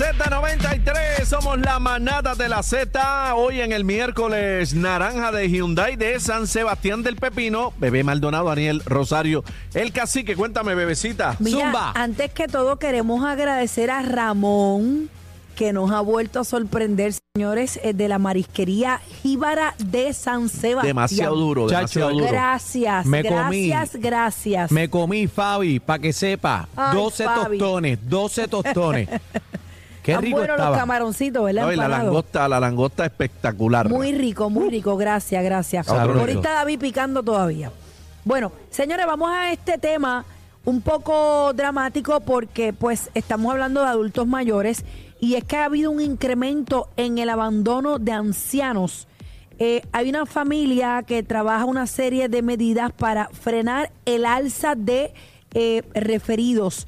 Z93, somos la manada de la Z. Hoy en el miércoles naranja de Hyundai de San Sebastián del Pepino. Bebé Maldonado, Daniel Rosario, el cacique. Cuéntame, bebecita. Mira, Zumba. antes que todo queremos agradecer a Ramón que nos ha vuelto a sorprender, señores, eh, de la marisquería Jíbara de San Sebastián. Demasiado duro, demasiado Chacho. duro. Gracias, Me comí. gracias, gracias. Me comí, Fabi, para que sepa. Ay, 12 Fabi. tostones, 12 tostones. Qué rico buenos los camaroncitos, ¿verdad? No, y la langosta, la langosta espectacular. Muy rico, muy rico. Gracias, gracias. Sabroso. Ahorita David picando todavía. Bueno, señores, vamos a este tema un poco dramático porque pues estamos hablando de adultos mayores y es que ha habido un incremento en el abandono de ancianos. Eh, hay una familia que trabaja una serie de medidas para frenar el alza de eh, referidos.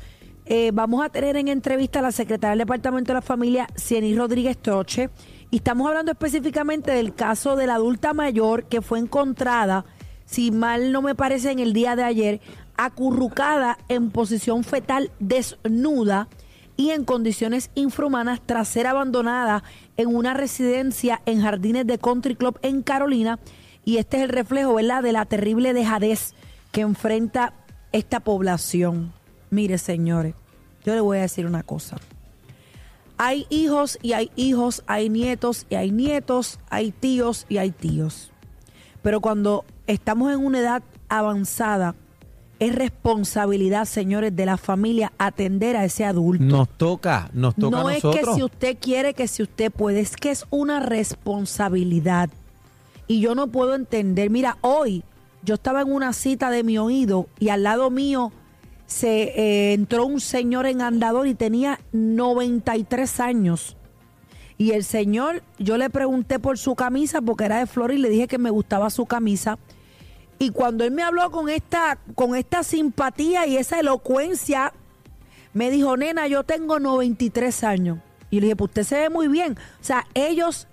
Eh, vamos a tener en entrevista a la secretaria del Departamento de la Familia, Cieny Rodríguez Troche, y estamos hablando específicamente del caso de la adulta mayor que fue encontrada, si mal no me parece, en el día de ayer, acurrucada en posición fetal desnuda y en condiciones infrahumanas tras ser abandonada en una residencia en Jardines de Country Club en Carolina. Y este es el reflejo, ¿verdad?, de la terrible dejadez que enfrenta esta población. Mire, señores, yo le voy a decir una cosa. Hay hijos y hay hijos, hay nietos y hay nietos, hay tíos y hay tíos. Pero cuando estamos en una edad avanzada, es responsabilidad, señores, de la familia atender a ese adulto. Nos toca, nos toca no a es nosotros. que si usted quiere, que si usted puede, es que es una responsabilidad. Y yo no puedo entender, mira, hoy yo estaba en una cita de mi oído y al lado mío se eh, entró un señor en andador y tenía 93 años. Y el señor, yo le pregunté por su camisa porque era de flor y le dije que me gustaba su camisa. Y cuando él me habló con esta, con esta simpatía y esa elocuencia, me dijo, nena, yo tengo 93 años. Y le dije, pues usted se ve muy bien. O sea, ellos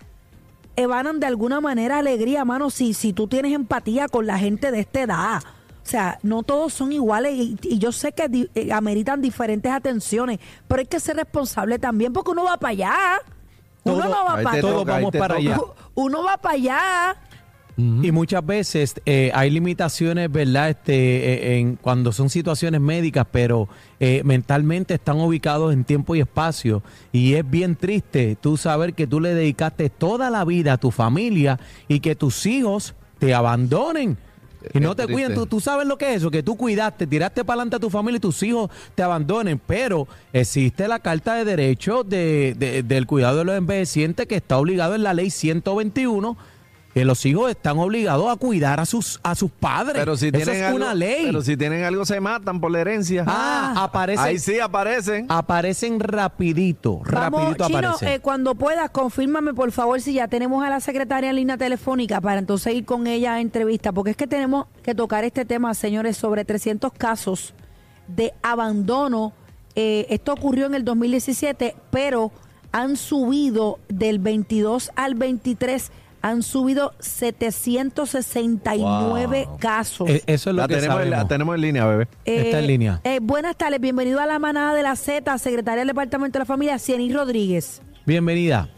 emanan de alguna manera alegría, mano, si, si tú tienes empatía con la gente de esta edad. O sea, no todos son iguales y, y yo sé que di- eh, ameritan diferentes atenciones, pero hay que ser responsable también porque uno va para allá. Uno Todo- no va Ahí para te Todos toca, ahí vamos te para toca. allá. Uno va para allá. Y muchas veces eh, hay limitaciones, ¿verdad? Este, eh, en cuando son situaciones médicas, pero eh, mentalmente están ubicados en tiempo y espacio. Y es bien triste tú saber que tú le dedicaste toda la vida a tu familia y que tus hijos te abandonen. Y no te triste. cuiden, tú, tú sabes lo que es eso, que tú cuidaste, tiraste para adelante a tu familia y tus hijos te abandonen, pero existe la Carta de Derechos de, de- del Cuidado de los Envejecientes que está obligado en la Ley 121 que los hijos están obligados a cuidar a sus a sus padres. Pero si Eso tienen es algo, una ley. Pero si tienen algo se matan por la herencia. ah, aparecen, Ahí sí aparecen. aparecen rapidito, Vamos, rapidito Chino, aparecen. eh, cuando puedas, confírmame por favor si ya tenemos a la secretaria en línea telefónica para entonces ir con ella a entrevista, porque es que tenemos que tocar este tema, señores, sobre 300 casos de abandono. Eh, esto ocurrió en el 2017, pero han subido del 22 al 23, han subido 769 Wow. casos. Eh, eso es lo La que tenemos, en- la sabemos. tenemos en línea, bebé. está en línea. eh, buenas tardes, bienvenido a la manada de la Z, secretaria del Departamento de la Familia, Cieny Rodríguez. Bienvenida.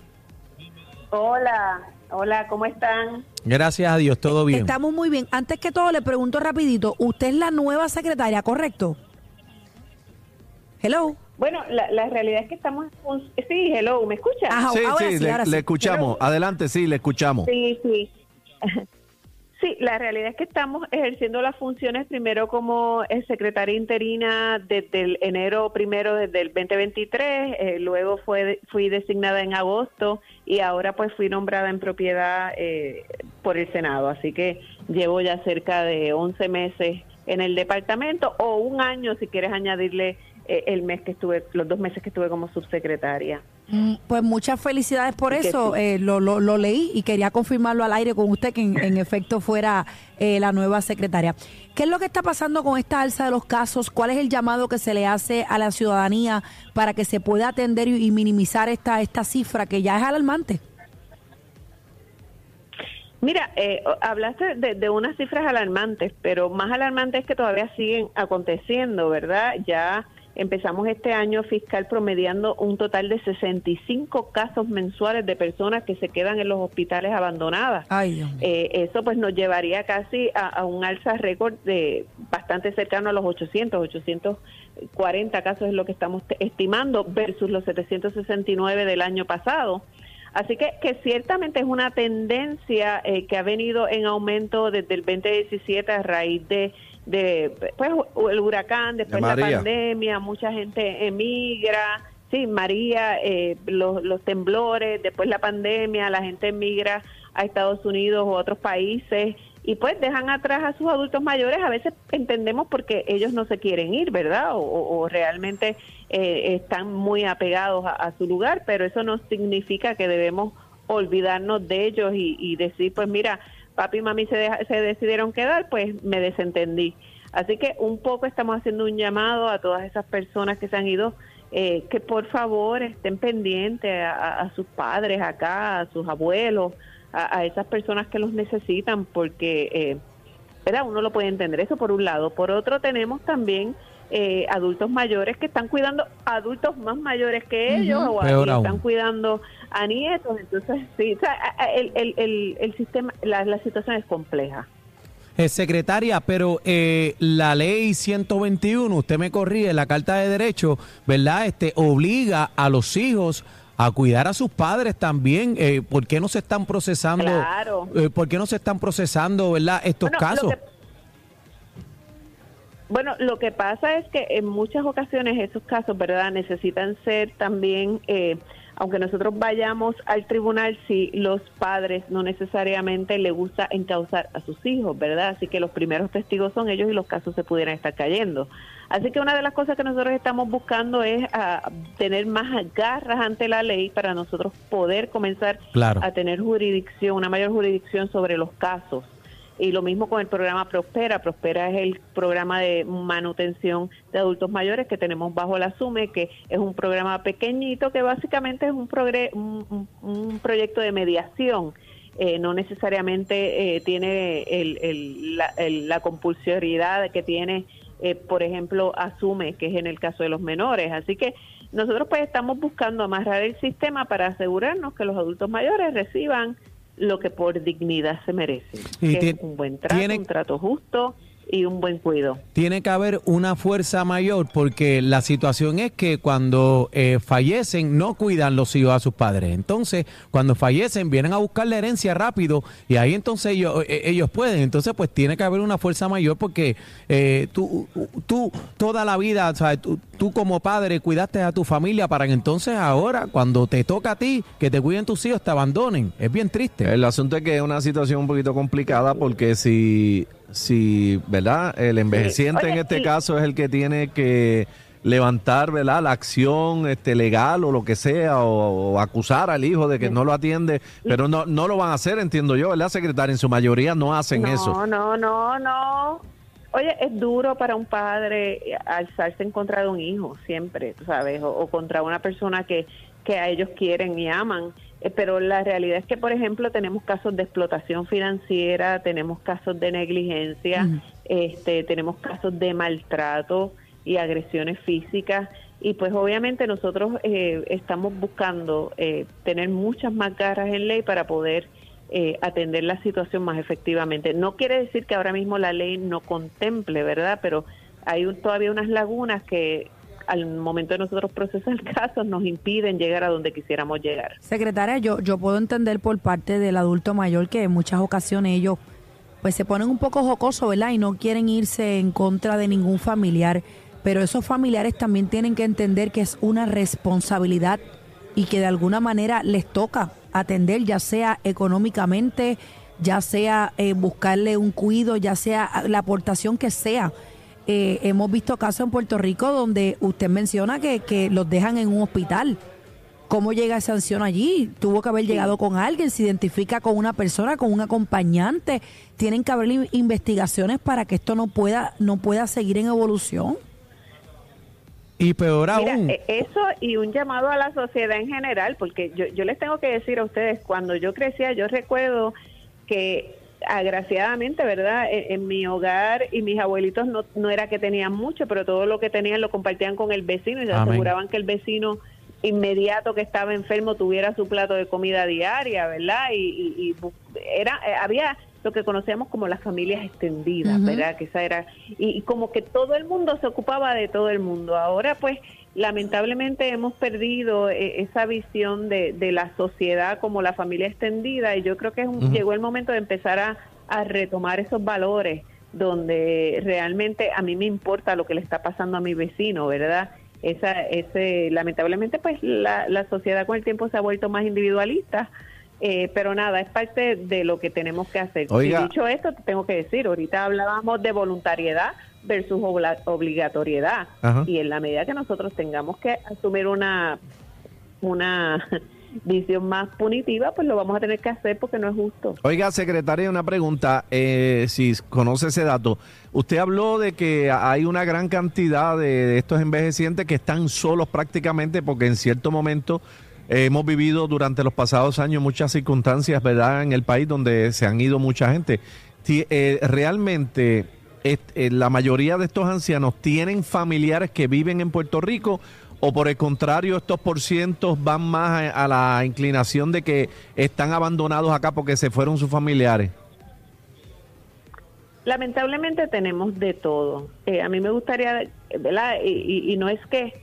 Hola, hola, ¿cómo están? Gracias a Dios, todo bien. Estamos muy bien. Antes que todo, le pregunto rapidito, usted es la nueva secretaria, ¿correcto? Hello. Bueno, la, la realidad es que estamos... Sí, hello, ¿me escucha? Ajá, Sí, ahora sí, sí, le, ahora le sí. escuchamos. Adelante, sí, le escuchamos. Sí, sí. Sí, la realidad es que estamos ejerciendo las funciones primero como secretaria interina desde el enero primero desde el 2023, eh, luego fue fui designada en agosto y ahora pues fui nombrada en propiedad eh, por el Senado, así que llevo ya cerca de 11 meses en el departamento o un año si quieres añadirle el mes que estuve, los dos meses que estuve como subsecretaria. Mm, pues muchas felicidades por eso. Eh, lo, lo, leí y quería confirmarlo al aire con usted que en, efecto fuera eh, la nueva secretaria. ¿Qué es lo que está pasando con esta alza de los casos? ¿Cuál es el llamado que se le hace a la ciudadanía para que se pueda atender y, minimizar esta, esta cifra que ya es alarmante? Mira, eh, hablaste de, de, unas cifras alarmantes, pero más alarmantes es que todavía siguen aconteciendo, ¿verdad? Ya Empezamos este año fiscal promediando un total de 65 casos mensuales de personas que se quedan en los hospitales abandonadas. Eh, eso pues nos llevaría casi a, un alza récord de bastante cercano a los 800, 840 casos es lo que estamos estimando versus los 769 del año pasado. Así que, que ciertamente es una tendencia eh, que ha venido en aumento desde el 2017 a raíz de de pues el huracán, después la pandemia, mucha gente emigra, sí, María, eh, los, los temblores, después la pandemia, la gente emigra a Estados Unidos o a otros países y pues dejan atrás a sus adultos mayores, a veces entendemos porque ellos no se quieren ir, ¿verdad? O, realmente eh, están muy apegados a, su lugar, pero eso no significa que debemos olvidarnos de ellos y, decir, pues mira, papi y mami se, se decidieron quedar, pues me desentendí. Así que un poco estamos haciendo un llamado a todas esas personas que se han ido, eh, que por favor estén pendientes a, sus padres acá, a sus abuelos, a, esas personas que los necesitan, porque eh, uno lo puede entender eso por un lado. Por otro tenemos también eh, adultos mayores que están cuidando adultos más mayores que ellos o están cuidando a nietos. Entonces, sí, el, el, el, sistema, la, la situación es compleja. Eh, secretaria, pero eh, la ley 121, usted me corrige, la Carta de Derecho, ¿verdad? Este obliga a los hijos a cuidar a sus padres también. Eh, ¿Por qué no se están procesando? Claro. Eh, ¿Por qué no se están procesando, verdad, estos casos? Bueno, lo que pasa es que en muchas ocasiones esos casos, ¿verdad?, necesitan ser también, eh, aunque nosotros vayamos al tribunal, si los padres no necesariamente le gusta encauzar a sus hijos, ¿verdad? Así que los primeros testigos son ellos y los casos se pudieran estar cayendo. Así que una de las cosas que nosotros estamos buscando es a, ah, tener más garras ante la ley para nosotros poder comenzar a tener jurisdicción, una mayor jurisdicción sobre los casos. Y lo mismo con el programa Prospera. Prospera es el programa de manutención de adultos mayores que tenemos bajo la SUME, que es un programa pequeñito que básicamente es un, un, proyecto de mediación. Eh, no necesariamente eh, tiene el, la, la, compulsoriedad que tiene, eh, por ejemplo, Asume, que es en el caso de los menores. Así que nosotros pues estamos buscando amarrar el sistema para asegurarnos que los adultos mayores reciban lo que por dignidad se merece. Y un buen trato, un trato justo y un buen cuidado. Tiene que haber una fuerza mayor porque la situación es que cuando eh, fallecen no cuidan los hijos a sus padres. Entonces, cuando fallecen vienen a buscar la herencia rápido y ahí entonces ellos, eh, ellos pueden. Entonces, pues tiene que haber una fuerza mayor porque eh, tú, tú toda la vida, ¿sabes? Tú, tú como padre cuidaste a tu familia para que entonces ahora, cuando te toca a ti, que te cuiden tus hijos, te abandonen. Es bien triste. El asunto es que es una situación un poquito complicada porque si, si ¿verdad? El envejeciente en este caso es el que tiene que levantar ¿verdad? la acción este, legal o lo que sea, o, acusar al hijo de que no lo atiende, pero no, no lo van a hacer, entiendo yo, ¿verdad, secretaria? En su mayoría no hacen eso. No, no, no, no. Oye, es duro para un padre alzarse en contra de un hijo, siempre, ¿sabes? O, contra una persona que, que a ellos quieren y aman. Eh, pero la realidad es que, por ejemplo, tenemos casos de explotación financiera, tenemos casos de negligencia, este, tenemos casos de maltrato y agresiones físicas. Y pues obviamente nosotros eh, estamos buscando eh, tener muchas más garras en ley para poder eh, atender la situación más efectivamente. No quiere decir que ahora mismo la ley no contemple, ¿verdad? Pero hay todavía unas lagunas que al momento de nosotros procesar casos nos impiden llegar a donde quisiéramos llegar. Secretaria, yo, yo puedo entender por parte del adulto mayor que en muchas ocasiones ellos pues se ponen un poco jocosos, ¿verdad? Y no quieren irse en contra de ningún familiar, pero esos familiares también tienen que entender que es una responsabilidad y que de alguna manera les toca atender, ya sea económicamente, ya sea eh, buscarle un cuido, ya sea la aportación que sea. Eh, hemos visto casos en Puerto Rico donde usted menciona que, que los dejan en un hospital. ¿Cómo llega esa sanción allí? Tuvo que haber llegado con alguien, se identifica con una persona, con un acompañante. Tienen que haber investigaciones para que esto no pueda, no pueda seguir en evolución. Y peor aún. E, eso y un llamado a la sociedad en general, porque yo, yo les tengo que decir a ustedes, cuando yo crecía, yo recuerdo que agraciadamente, ¿verdad? E, en, mi hogar y mis abuelitos no, no era que tenían mucho, pero todo lo que tenían lo compartían con el vecino y se aseguraban que el vecino inmediato que estaba enfermo tuviera su plato de comida diaria, ¿verdad? Y, era eh, había lo que conocíamos como las familias extendidas, ¿verdad? Que esa era y, como que todo el mundo se ocupaba de todo el mundo. Ahora pues lamentablemente hemos perdido eh, esa visión de, de, la sociedad como la familia extendida y yo creo que llegó el momento de empezar a, a retomar esos valores donde realmente a mí me importa lo que le está pasando a mi vecino, ¿verdad? esa, ese, lamentablemente, pues la, la sociedad con el tiempo se ha vuelto más individualista. Eh, pero nada, es parte de lo que tenemos que hacer. Y dicho esto, tengo que decir, ahorita hablábamos de voluntariedad versus obligatoriedad. Y en la medida que nosotros tengamos que asumir una, una visión más punitiva, pues lo vamos a tener que hacer porque no es justo. Oiga, secretaria, una pregunta, eh, si conoce ese dato. Usted habló de que hay una gran cantidad de, estos envejecientes que están solos prácticamente porque en cierto momento hemos vivido durante los pasados años muchas circunstancias, ¿verdad?, en el país donde se han ido mucha gente. Eh, realmente la mayoría de estos ancianos tienen familiares que viven en Puerto Rico o por el contrario estos porcientos van más a, la inclinación de que están abandonados acá porque se fueron sus familiares? Lamentablemente tenemos de todo. Eh, a mí me gustaría, ¿verdad? Y, no es que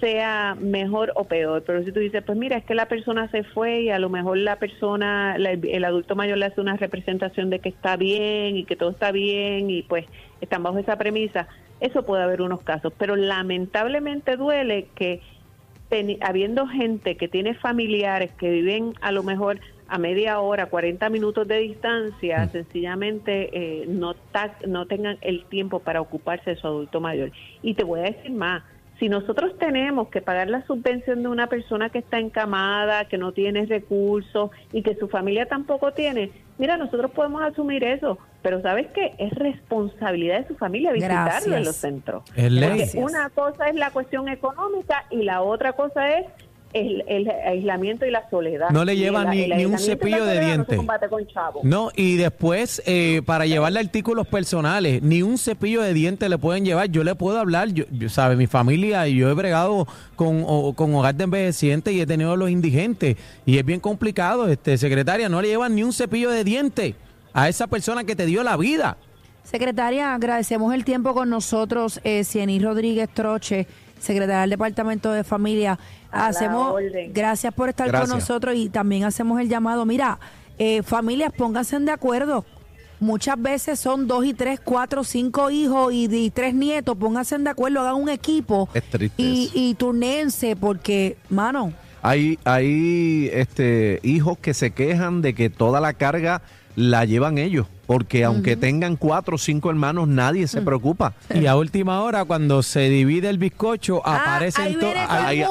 sea mejor o peor, pero si tú dices, pues mira, es que la persona se fue y a lo mejor la persona, el adulto mayor le hace una representación de que está bien y que todo está bien y pues están bajo esa premisa, eso puede haber unos casos, pero lamentablemente duele que habiendo gente que tiene familiares que viven a lo mejor a media hora, 40 minutos de distancia, mm. sencillamente eh, no, no tengan el tiempo para ocuparse de su adulto mayor. Y te voy a decir más, si nosotros tenemos que pagar la subvención de una persona que está encamada, que no tiene recursos y que su familia tampoco tiene, mira, nosotros podemos asumir eso, pero ¿sabes qué? Es responsabilidad de su familia visitarlo en los centros. Porque una cosa es la cuestión económica y la otra cosa es el, aislamiento y la soledad. No le llevan ni, un cepillo de dientes. No, y después, eh, para llevarle artículos personales, ni un cepillo de dientes le pueden llevar. Yo le puedo hablar, yo, sabe, mi familia y yo he bregado con, con hogar de envejecientes y he tenido los indigentes. Y es bien complicado, este secretaria, no le llevan ni un cepillo de dientes a esa persona que te dio la vida. Secretaria, agradecemos el tiempo con nosotros, eh, Ciení Rodríguez Troche secretaria del Departamento de Familia. hacemos, gracias por estar con nosotros y también hacemos el llamado. Mira, eh, familias, pónganse de acuerdo. Muchas veces son dos y tres, cuatro, cinco hijos y, tres nietos. Pónganse de acuerdo, hagan un equipo y, y turnense porque, mano. Hay, hay este, hijos que se quejan de que toda la carga la llevan ellos, porque aunque tengan cuatro o cinco hermanos, nadie se mm. preocupa. Y a última hora, cuando se divide el bizcocho, ah, aparecen todos. Hay,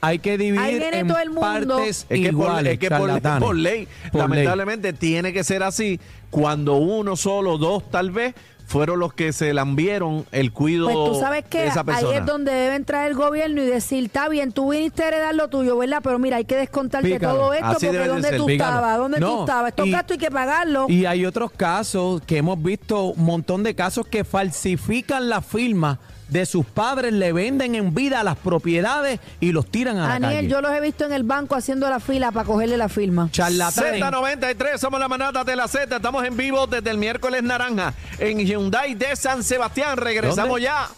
hay, que dividir en partes iguales. es que por, ley, lamentablemente tiene que ser así. Cuando uno solo, dos tal vez, fueron los que se lambieron el cuido pues tú sabes que de esa persona. Ahí es donde debe entrar el gobierno y decir, está bien, tú viniste a heredar lo tuyo, ¿verdad? Pero mira, hay que descontarte todo esto porque ¿dónde tú estabas? ¿Dónde tú estabas? Estos gastos hay que pagarlo. Y hay otros casos que hemos visto, un montón de casos que falsifican la firma de sus padres, le venden en vida las propiedades y los tiran a la calle. yo los he visto en el banco haciendo la fila para cogerle la firma. Z93, somos la manada de la Z. Estamos en vivo desde el miércoles naranja en Hyundai de San Sebastián. Regresamos ya.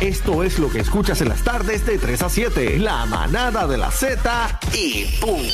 Esto es lo que escuchas en las tardes de 3 a 7. La manada de la Z y punto.